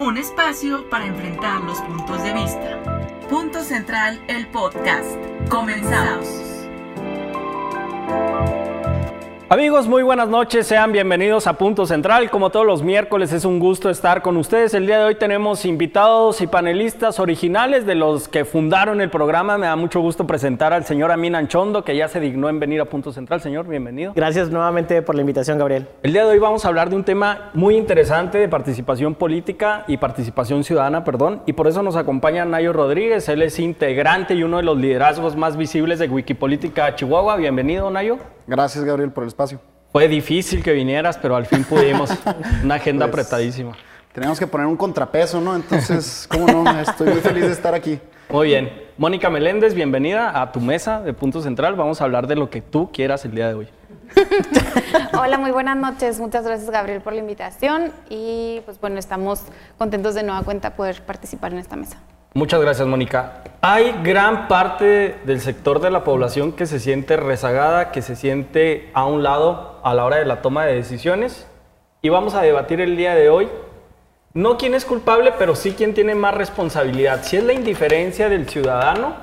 un espacio para enfrentar los puntos de vista. Punto Central, el podcast. Comenzamos. Amigos, muy buenas noches, sean bienvenidos a Punto Central. Como todos los miércoles es un gusto estar con ustedes. El día de hoy tenemos invitados y panelistas originales de los que fundaron el programa. Me da mucho gusto presentar al señor Amin Anchondo, que ya se dignó en venir a Punto Central. Señor, bienvenido. Gracias nuevamente por la invitación, Gabriel. El día de hoy vamos a hablar de un tema muy interesante de participación política y participación ciudadana, perdón, y por eso nos acompaña Nayo Rodríguez. Él es integrante y uno de los liderazgos más visibles de Wikipolítica Chihuahua. Bienvenido, Nayo. Gracias, Gabriel, por el espacio. Fue difícil que vinieras, pero al fin pudimos. Una agenda Pues, apretadísima. Tenemos que poner un contrapeso, ¿no? Entonces, ¿cómo no? Estoy muy feliz de estar aquí. Muy bien. Mónica Meléndez, bienvenida a tu mesa de Punto Central. Vamos a hablar de lo que tú quieras el día de hoy. Hola, muy buenas noches. Muchas gracias, Gabriel, por la invitación. Y pues bueno, estamos contentos de nueva cuenta poder participar en esta mesa. Muchas gracias, Mónica. Hay gran parte del sector de la población que se siente rezagada, que se siente a un lado a la hora de la toma de decisiones. Y vamos a debatir el día de hoy no quién es culpable, pero sí quién tiene más responsabilidad. Si es la indiferencia del ciudadano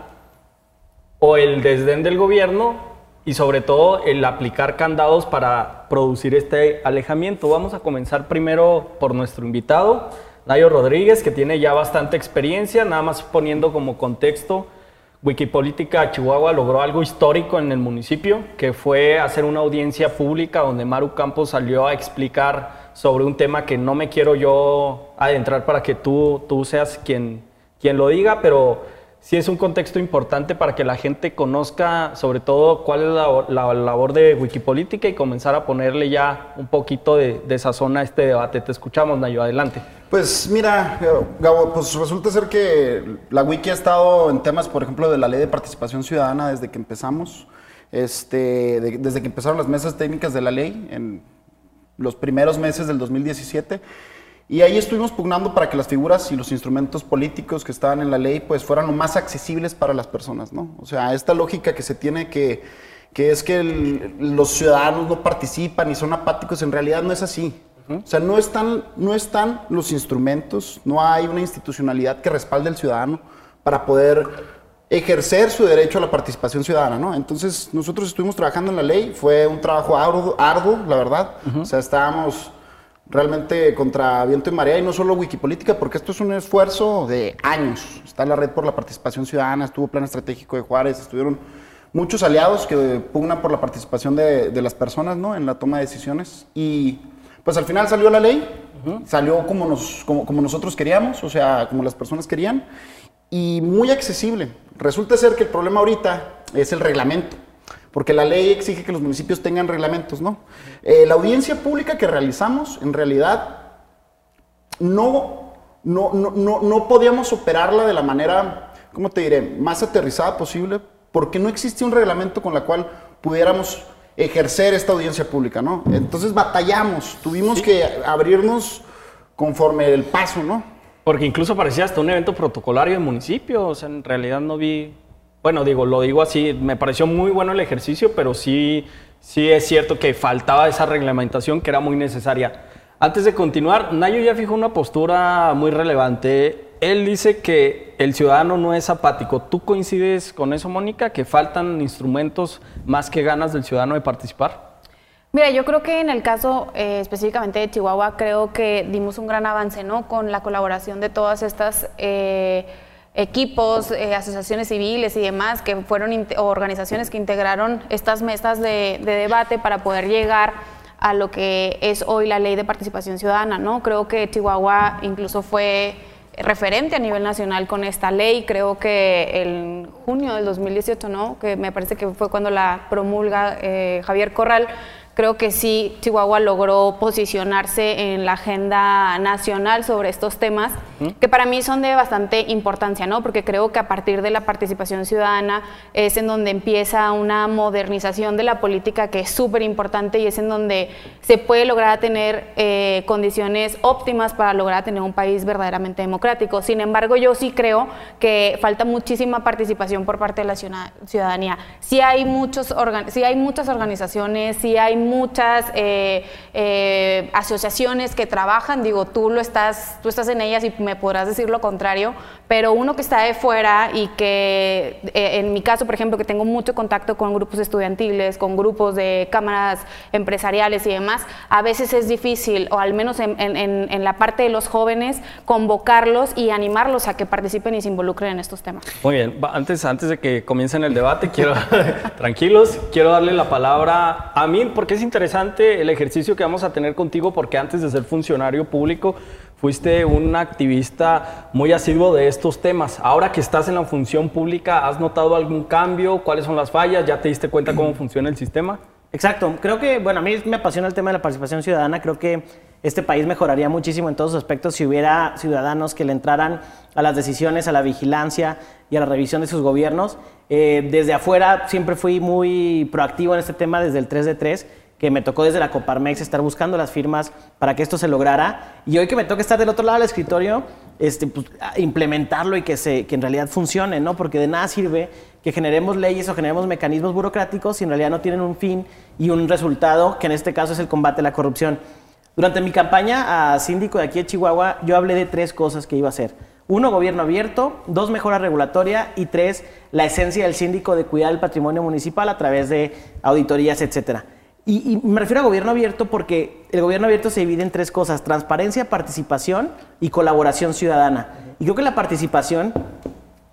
o el desdén del gobierno y sobre todo el aplicar candados para producir este alejamiento. Vamos a comenzar primero por nuestro invitado, Nayo Rodríguez, que tiene ya bastante experiencia, nada más poniendo como contexto. Wikipolítica Chihuahua logró algo histórico en el municipio, que fue hacer una audiencia pública donde Maru Campos salió a explicar sobre un tema que no me quiero yo adentrar para que tú, tú seas quien, quien lo diga, pero sí es un contexto importante para que la gente conozca sobre todo cuál es la, la labor de Wikipolítica y comenzar a ponerle ya un poquito de, de sazón a este debate. Te escuchamos, Nayo, adelante. Pues mira, Gabo, pues resulta ser que la Wiki ha estado en temas, por ejemplo, de la ley de participación ciudadana desde que empezamos, este, de- desde que empezaron las mesas técnicas de la ley en los primeros meses del 2017. Y ahí estuvimos pugnando para que las figuras y los instrumentos políticos que estaban en la ley pues fueran lo más accesibles para las personas, ¿no? O sea, esta lógica que se tiene que, que es que el- los ciudadanos no participan y son apáticos, en realidad no es así. O sea, no están, no están los instrumentos, no hay una institucionalidad que respalde al ciudadano para poder ejercer su derecho a la participación ciudadana, ¿no? Entonces, nosotros estuvimos trabajando en la ley, fue un trabajo arduo, arduo la verdad. O sea, estábamos realmente contra viento y marea y no solo Wikipolítica, porque esto es un esfuerzo de años. Está la Red por la Participación Ciudadana, estuvo Plan Estratégico de Juárez, estuvieron muchos aliados que pugnan por la participación de, de las personas, ¿no? En la toma de decisiones y pues al final salió la ley, salió como, nos, como, como nosotros queríamos, o sea, como las personas querían, y muy accesible. Resulta ser que el problema ahorita es el reglamento, porque la ley exige que los municipios tengan reglamentos, ¿no? Eh, la audiencia pública que realizamos, en realidad, no, no, no, no, no podíamos operarla de la manera, ¿cómo te diré?, más aterrizada posible, porque no existía un reglamento con la cual pudiéramos ejercer esta audiencia pública, ¿no? Entonces batallamos, tuvimos que abrirnos conforme el paso, ¿no? Porque incluso parecía hasta un evento protocolario del municipio, o sea, en realidad no vi, bueno, digo, lo digo así, me pareció muy bueno el ejercicio, pero sí, sí es cierto que faltaba esa reglamentación que era muy necesaria. Antes de continuar, Nayo ya fijó una postura muy relevante. Él dice que el ciudadano no es apático. ¿Tú coincides con eso, Mónica, que faltan instrumentos más que ganas del ciudadano de participar? Mira, yo creo que en el caso eh, específicamente de Chihuahua, creo que dimos un gran avance, ¿no? Con la colaboración de todas estas eh, equipos, eh, asociaciones civiles y demás, que fueron organizaciones que integraron estas mesas de, de debate para poder llegar a lo que es hoy la ley de participación ciudadana, ¿no? Creo que Chihuahua incluso fue referente a nivel nacional con esta ley. Creo que en junio del 2018, ¿no? que me parece que fue cuando la promulga eh, Javier Corral, creo que sí Chihuahua logró posicionarse en la agenda nacional sobre estos temas que para mí son de bastante importancia, ¿no? Porque creo que a partir de la participación ciudadana es en donde empieza una modernización de la política que es súper importante y es en donde se puede lograr tener eh, condiciones óptimas para lograr tener un país verdaderamente democrático. Sin embargo, yo sí creo que falta muchísima participación por parte de la ciudadanía. Sí hay, muchos sí hay muchas organizaciones, sí hay muchas eh, eh, asociaciones que trabajan, digo, tú lo estás, tú estás en ellas y me podrás decir lo contrario, pero uno que está de fuera y que eh, en mi caso, por ejemplo, que tengo mucho contacto con grupos estudiantiles, con grupos de cámaras empresariales y demás, a veces es difícil, o al menos en, la parte de los jóvenes, convocarlos y animarlos a que participen y se involucren en estos temas. Muy bien, antes, antes de que comiencen el debate, quiero, tranquilos, quiero darle la palabra a mí, porque es interesante el ejercicio que vamos a tener contigo, porque antes de ser funcionario público, fuiste un activista muy asiduo de estos temas. Ahora que estás en la función pública, ¿has notado algún cambio? ¿Cuáles son las fallas? ¿Ya te diste cuenta cómo funciona el sistema? Exacto. Creo que, bueno, a mí me apasiona el tema de la participación ciudadana. Creo que este país mejoraría muchísimo en todos los aspectos si hubiera ciudadanos que le entraran a las decisiones, a la vigilancia y a la revisión de sus gobiernos. Eh, desde afuera siempre fui muy proactivo en este tema desde el 3 de 3 que me tocó desde la Coparmex estar buscando las firmas para que esto se lograra. Y hoy que me toca estar del otro lado del escritorio, este, pues, implementarlo y que, se, que en realidad funcione, ¿no? Porque de nada sirve que generemos leyes o generemos mecanismos burocráticos si en realidad no tienen un fin y un resultado, que en este caso es el combate a la corrupción. Durante mi campaña a síndico de aquí de Chihuahua, yo hablé de tres cosas que iba a hacer. Uno, gobierno abierto. Dos, mejora regulatoria. Y tres, la esencia del síndico de cuidar el patrimonio municipal a través de auditorías, etcétera. Y, me refiero a gobierno abierto porque el gobierno abierto se divide en tres cosas, transparencia, participación y colaboración ciudadana. Y creo que la participación,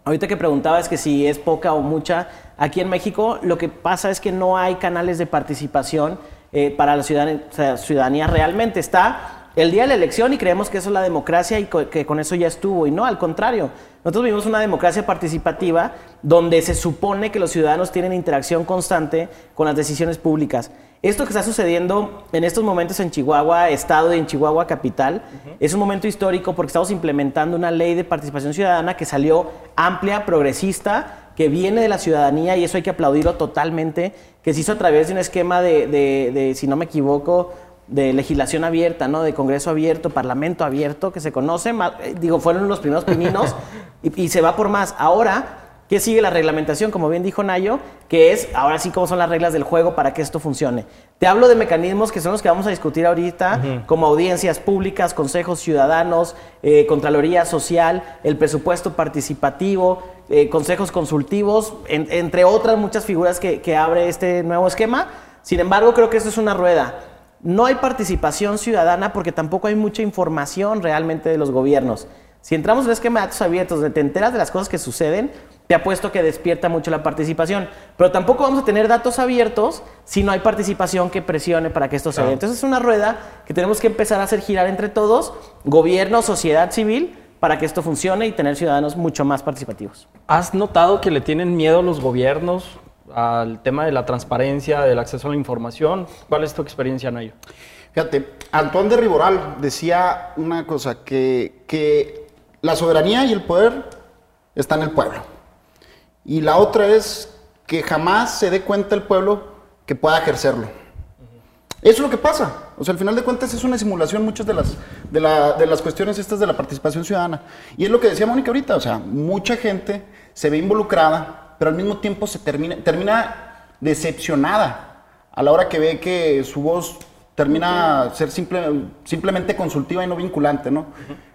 ahorita que preguntaba es que si es poca o mucha, aquí en México lo que pasa es que no hay canales de participación eh, para la ciudadanía, ciudadanía realmente. Está el día de la elección y creemos que eso es la democracia y que con eso ya estuvo. Y no, al contrario. Nosotros vivimos una democracia participativa donde se supone que los ciudadanos tienen interacción constante con las decisiones públicas. Esto que está sucediendo en estos momentos en Chihuahua, Estado y en Chihuahua Capital, es un momento histórico porque estamos implementando una ley de participación ciudadana que salió amplia, progresista, que viene de la ciudadanía y eso hay que aplaudirlo totalmente, que se hizo a través de un esquema de, de si no me equivoco, de legislación abierta, ¿no? De Congreso abierto, Parlamento abierto, que se conoce, eh, digo, fueron los primeros pininos y, se va por más. Ahora, ¿qué sigue la reglamentación? Como bien dijo Nayo, que es ahora sí cómo son las reglas del juego para que esto funcione. Te hablo de mecanismos que son los que vamos a discutir ahorita, como audiencias públicas, consejos ciudadanos, eh, Contraloría Social, el presupuesto participativo, eh, consejos consultivos, entre otras muchas figuras que, que abre este nuevo esquema. Sin embargo, creo que esto es una rueda no hay participación ciudadana porque tampoco hay mucha información realmente de los gobiernos. Si entramos en un esquema de datos abiertos donde te enteras de las cosas que suceden, te apuesto que despierta mucho la participación. Pero tampoco vamos a tener datos abiertos si no hay participación que presione para que esto se dé. Entonces es una rueda que tenemos que empezar a hacer girar entre todos, gobierno, sociedad civil, para que esto funcione y tener ciudadanos mucho más participativos. ¿Has notado que le tienen miedo los gobiernos al tema de la transparencia, del acceso a la información. ¿Cuál es tu experiencia, Nayo? Fíjate, Antoine de Riboral decía una cosa, que, que la soberanía y el poder están en el pueblo. Y la otra es que jamás se dé cuenta el pueblo que pueda ejercerlo. Eso es lo que pasa. O sea, al final de cuentas es una simulación muchas de las, de, de, las cuestiones estas de la participación ciudadana. Y es lo que decía Mónica ahorita, o sea, mucha gente se ve involucrada pero al mismo tiempo se termina, termina decepcionada a la hora que ve que su voz termina ser simple, simplemente consultiva y no vinculante, ¿no?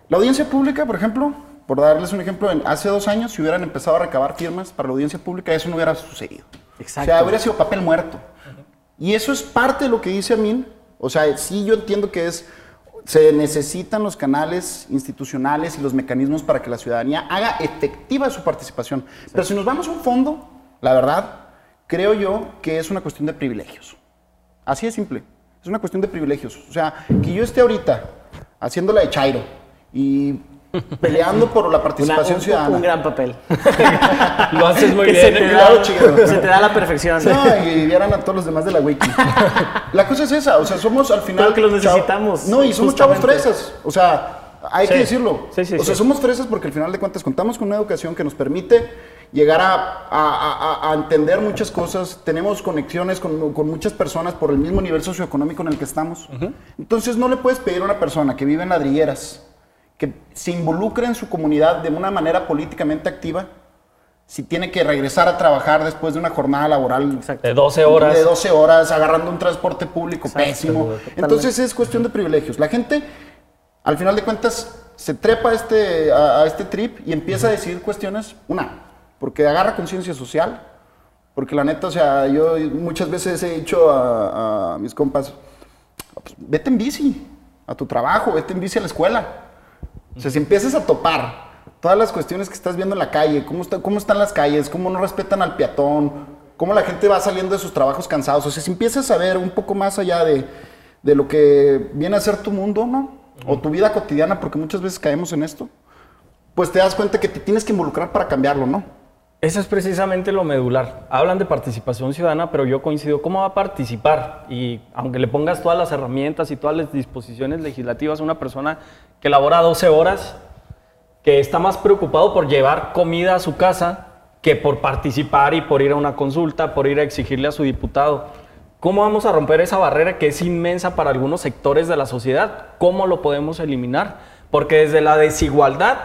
La audiencia pública, por ejemplo, por darles un ejemplo, hace dos años, si hubieran empezado a recabar firmas para la audiencia pública, eso no hubiera sucedido. Exacto. O sea, hubiera sido papel muerto. Y eso es parte de lo que dice Amin. O sea, sí yo entiendo que es se necesitan los canales institucionales y los mecanismos para que la ciudadanía haga efectiva su participación. Pero si nos vamos a un fondo, la verdad, creo yo que es una cuestión de privilegios. Así de simple. Es una cuestión de privilegios. O sea, que yo esté ahorita haciéndola de Chairo y peleando por la participación ciudadana. Un gran papel. Lo haces muy bien. Se te, da, se te da la perfección. No, y vieran a todos los demás de la wiki. La cosa es esa, o sea, somos al final... Creo que los necesitamos. no, y somos chavos fresas. O sea, Hay Sí. que decirlo. Sí, sí, o sea, sí. somos fresas porque al final de cuentas contamos con una educación que nos permite llegar a, a- a- a entender muchas cosas. Tenemos conexiones con, con muchas personas por el mismo nivel socioeconómico en el que estamos. Entonces no le puedes pedir a una persona que vive en ladrilleras que se involucre en su comunidad de una manera políticamente activa si tiene que regresar a trabajar después de una jornada laboral De 12 horas. de 12 horas agarrando un transporte público pésimo. totalmente. Entonces es cuestión de privilegios. La gente, al final de cuentas, se trepa a este, a, a este trip y empieza a decidir cuestiones. Una, porque agarra conciencia social. Porque la neta, o sea, yo muchas veces he dicho a, a mis compas, pues, vete en bici a tu trabajo, vete en bici a la escuela. O sea, si empiezas a topar todas las cuestiones que estás viendo en la calle, cómo, está- cómo están las calles, cómo no respetan al peatón, cómo la gente va saliendo de sus trabajos cansados. O sea, si empiezas a ver un poco más allá de, de lo que viene a ser tu mundo, ¿no? O tu vida cotidiana, porque muchas veces caemos en esto, pues te das cuenta que te tienes que involucrar para cambiarlo, ¿no? Eso es precisamente lo medular. Hablan de participación ciudadana, pero yo coincido. ¿Cómo va a participar? Y aunque le pongas todas las herramientas y todas las disposiciones legislativas a una persona que labora 12 horas, que está más preocupado por llevar comida a su casa que por participar y por ir a una consulta, por ir a exigirle a su diputado. ¿Cómo vamos a romper esa barrera que es inmensa para algunos sectores de la sociedad? ¿Cómo lo podemos eliminar? Porque desde la desigualdad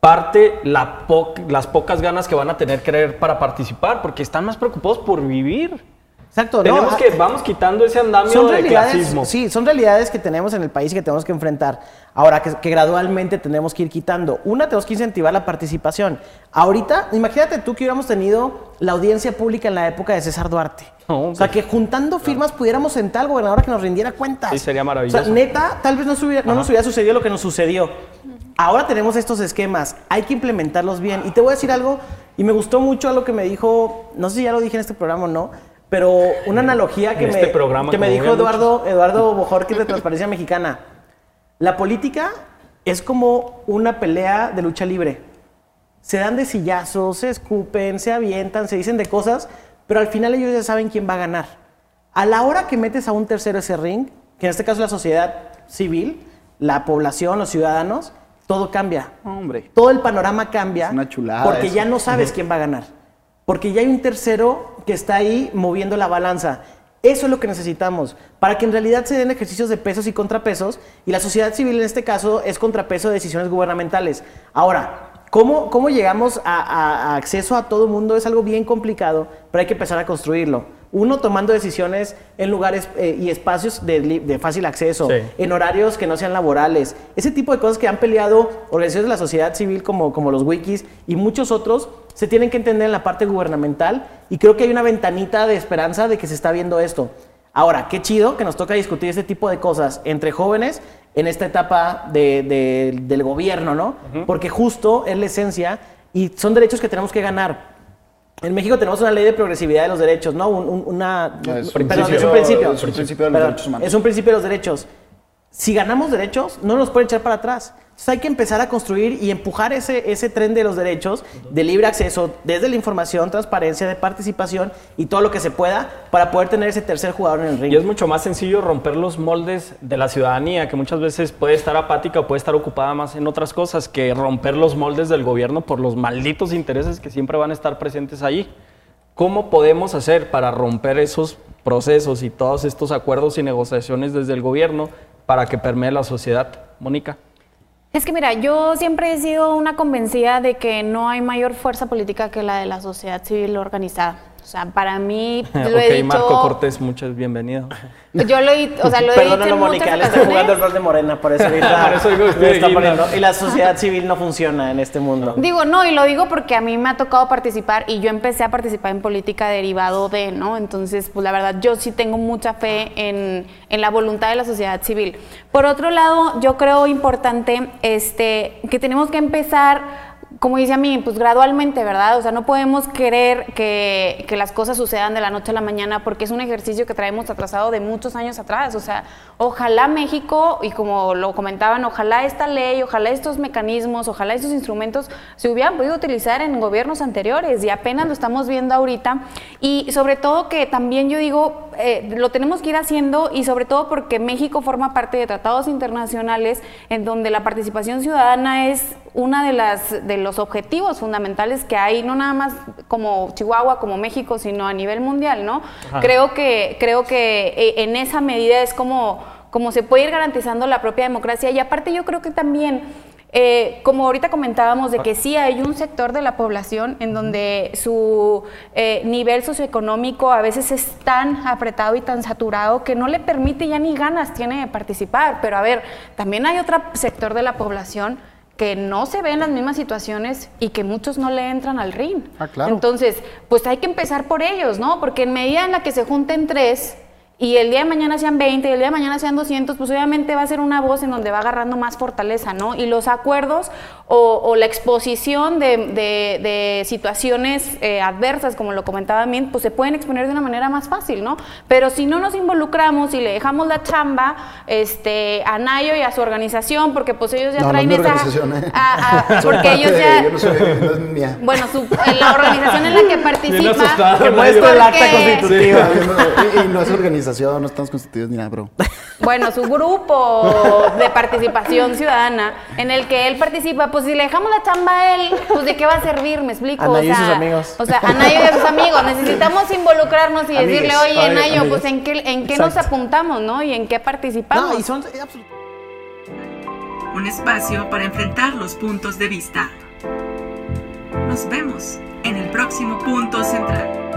parte las pocas ganas que van a tener creer para participar, porque están más preocupados por vivir. Exacto, ¿no? Tenemos Ah, que, vamos quitando ese andamio de clasismo. sí, son realidades que tenemos en el país y que tenemos que enfrentar. Ahora, que, que gradualmente tenemos que ir quitando. Una, tenemos que incentivar la participación. Ahorita, imagínate tú que hubiéramos tenido la audiencia pública en la época de César Duarte. No, o sea, que juntando firmas pudiéramos sentar al gobernador a que nos rindiera cuentas. Sí, sería O maravilloso. sea, neta, tal vez no, se hubiera- no nos hubiera sucedido lo que nos sucedió. Ahora tenemos estos esquemas, hay que implementarlos bien. Y te voy a decir algo, y me gustó mucho algo que me dijo, no sé si ya lo dije en este programa o no, pero una analogía que me, este programa, que me dijo Eduardo, Eduardo Bojorquez de Transparencia Mexicana. La política es como una pelea de lucha libre. Se dan de sillazos, se escupen, se avientan, se dicen de cosas, pero al final ellos ya saben quién va a ganar. A la hora que metes a un tercero ese ring, que en este caso es la sociedad civil, la población, los ciudadanos, todo cambia. Hombre. Todo el panorama cambia. Es una chulada Porque eso. ya no sabes quién va a ganar. Porque ya hay un tercero que está ahí moviendo la balanza. Eso es lo que necesitamos, para que en realidad se den ejercicios de pesos y contrapesos, y la sociedad civil en este caso es contrapeso de decisiones gubernamentales. Ahora, ¿cómo, cómo llegamos a, a- acceso a todo el mundo? Es algo bien complicado, pero hay que empezar a construirlo. Uno, tomando decisiones en lugares eh, y espacios de, fácil acceso, Sí. en horarios que no sean laborales. Ese tipo de cosas que han peleado organizaciones de la sociedad civil como, como los wikis y muchos otros se tienen que entender en la parte gubernamental y creo que hay una ventanita de esperanza de que se está viendo esto. Ahora, qué chido que nos toca discutir este tipo de cosas entre jóvenes en esta etapa de- de- del gobierno, ¿no? Porque justo es la esencia y son derechos que tenemos que ganar. En México tenemos una ley de progresividad de los derechos, ¿no? Un- un- una, No, es un perdón, es principio- un principio. es un principio de los Perdón, derechos humanos. Es un principio de los derechos. Si ganamos derechos, no nos pueden echar para atrás. Entonces hay que empezar a construir y empujar ese, ese tren de los derechos, de libre acceso, desde la información, transparencia, de participación y todo lo que se pueda para poder tener ese tercer jugador en el ring. Y es mucho más sencillo romper los moldes de la ciudadanía, que muchas veces puede estar apática o puede estar ocupada más en otras cosas, que romper los moldes del gobierno por los malditos intereses que siempre van a estar presentes ahí. ¿Cómo podemos hacer para romper esos procesos y todos estos acuerdos y negociaciones desde el gobierno para que permee la sociedad? Mónica. Es que mira, yo siempre he sido una convencida de que no hay mayor fuerza política que la de la sociedad civil organizada. O sea, para mí, lo he ok, dicho... Marco Cortés, muchas bienvenido. Yo lo he, o sea, lo he dicho Perdónalo, en Mónica, él está jugando el rol de Morena, por eso ahorita Por eso digo, me estoy está aquí, poniendo. ¿no? Y la sociedad civil no funciona en este mundo. Digo, no, y lo digo porque a mí me ha tocado participar y yo empecé a participar en política derivado de, ¿no? Entonces, pues la verdad, yo sí tengo mucha fe en, en la voluntad de la sociedad civil. Por otro lado, yo creo importante este, que tenemos que empezar como dice a mí, pues gradualmente, ¿verdad? O sea, no podemos querer que, que las cosas sucedan de la noche a la mañana porque es un ejercicio que traemos atrasado de muchos años atrás. O sea, ojalá México, y como lo comentaban, ojalá esta ley, ojalá estos mecanismos, ojalá estos instrumentos se hubieran podido utilizar en gobiernos anteriores y apenas lo estamos viendo ahorita. Y sobre todo que también yo digo, eh, lo tenemos que ir haciendo y sobre todo porque México forma parte de tratados internacionales en donde la participación ciudadana es una de las de los objetivos fundamentales que hay, no nada más como Chihuahua, como México, sino a nivel mundial, ¿no? Creo que, creo que eh, en esa medida es como, como se puede ir garantizando la propia democracia y aparte yo creo que también eh, como ahorita comentábamos de que sí hay un sector de la población en donde su eh, nivel socioeconómico a veces es tan apretado y tan saturado que no le permite ya ni ganas tiene de participar. Pero a ver, también hay otro sector de la población que no se ve en las mismas situaciones y que muchos no le entran al ring. Ah, claro. Entonces, pues hay que empezar por ellos, ¿no? Porque en medida en la que se junten tres, y el día de mañana sean 20 y el día de mañana sean 200, pues obviamente va a ser una voz en donde va agarrando más fortaleza, ¿no? Y los acuerdos o, o la exposición de, de- de situaciones eh, adversas, como lo comentaba Mint, pues se pueden exponer de una manera más fácil, ¿no? Pero si no nos involucramos y le dejamos la chamba este, a Nayo y a su organización, porque pues ellos ya No, no es traen mi esa... organización, ¿eh? a- a- Soy porque ellos de- ya... yo no soy, no es mía. Bueno, su- en la organización en la que participa... asustado. Que muestra el acta porque- constitutiva. y, y no es organización, no estamos constituidos ni nada, bro. Bueno, su grupo de participación ciudadana en el que él participa, pues si le dejamos la chamba a él, pues de qué va a servir, me explico. A Nayo y o sea, sus amigos. O sea, a Nayo y a sus amigos. Necesitamos involucrarnos y decirle, oye, Oye, Nayo, amigues. pues en qué, en qué nos apuntamos, ¿no? Y en qué participamos. No, y son eh, absolut- Un espacio para enfrentar los puntos de vista. Nos vemos en el próximo punto central.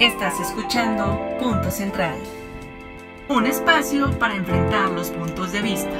Estás escuchando Punto Central, un espacio para enfrentar los puntos de vista.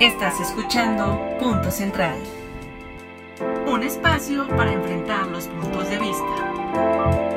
Estás escuchando Punto Central. Un espacio para enfrentar los puntos de vista.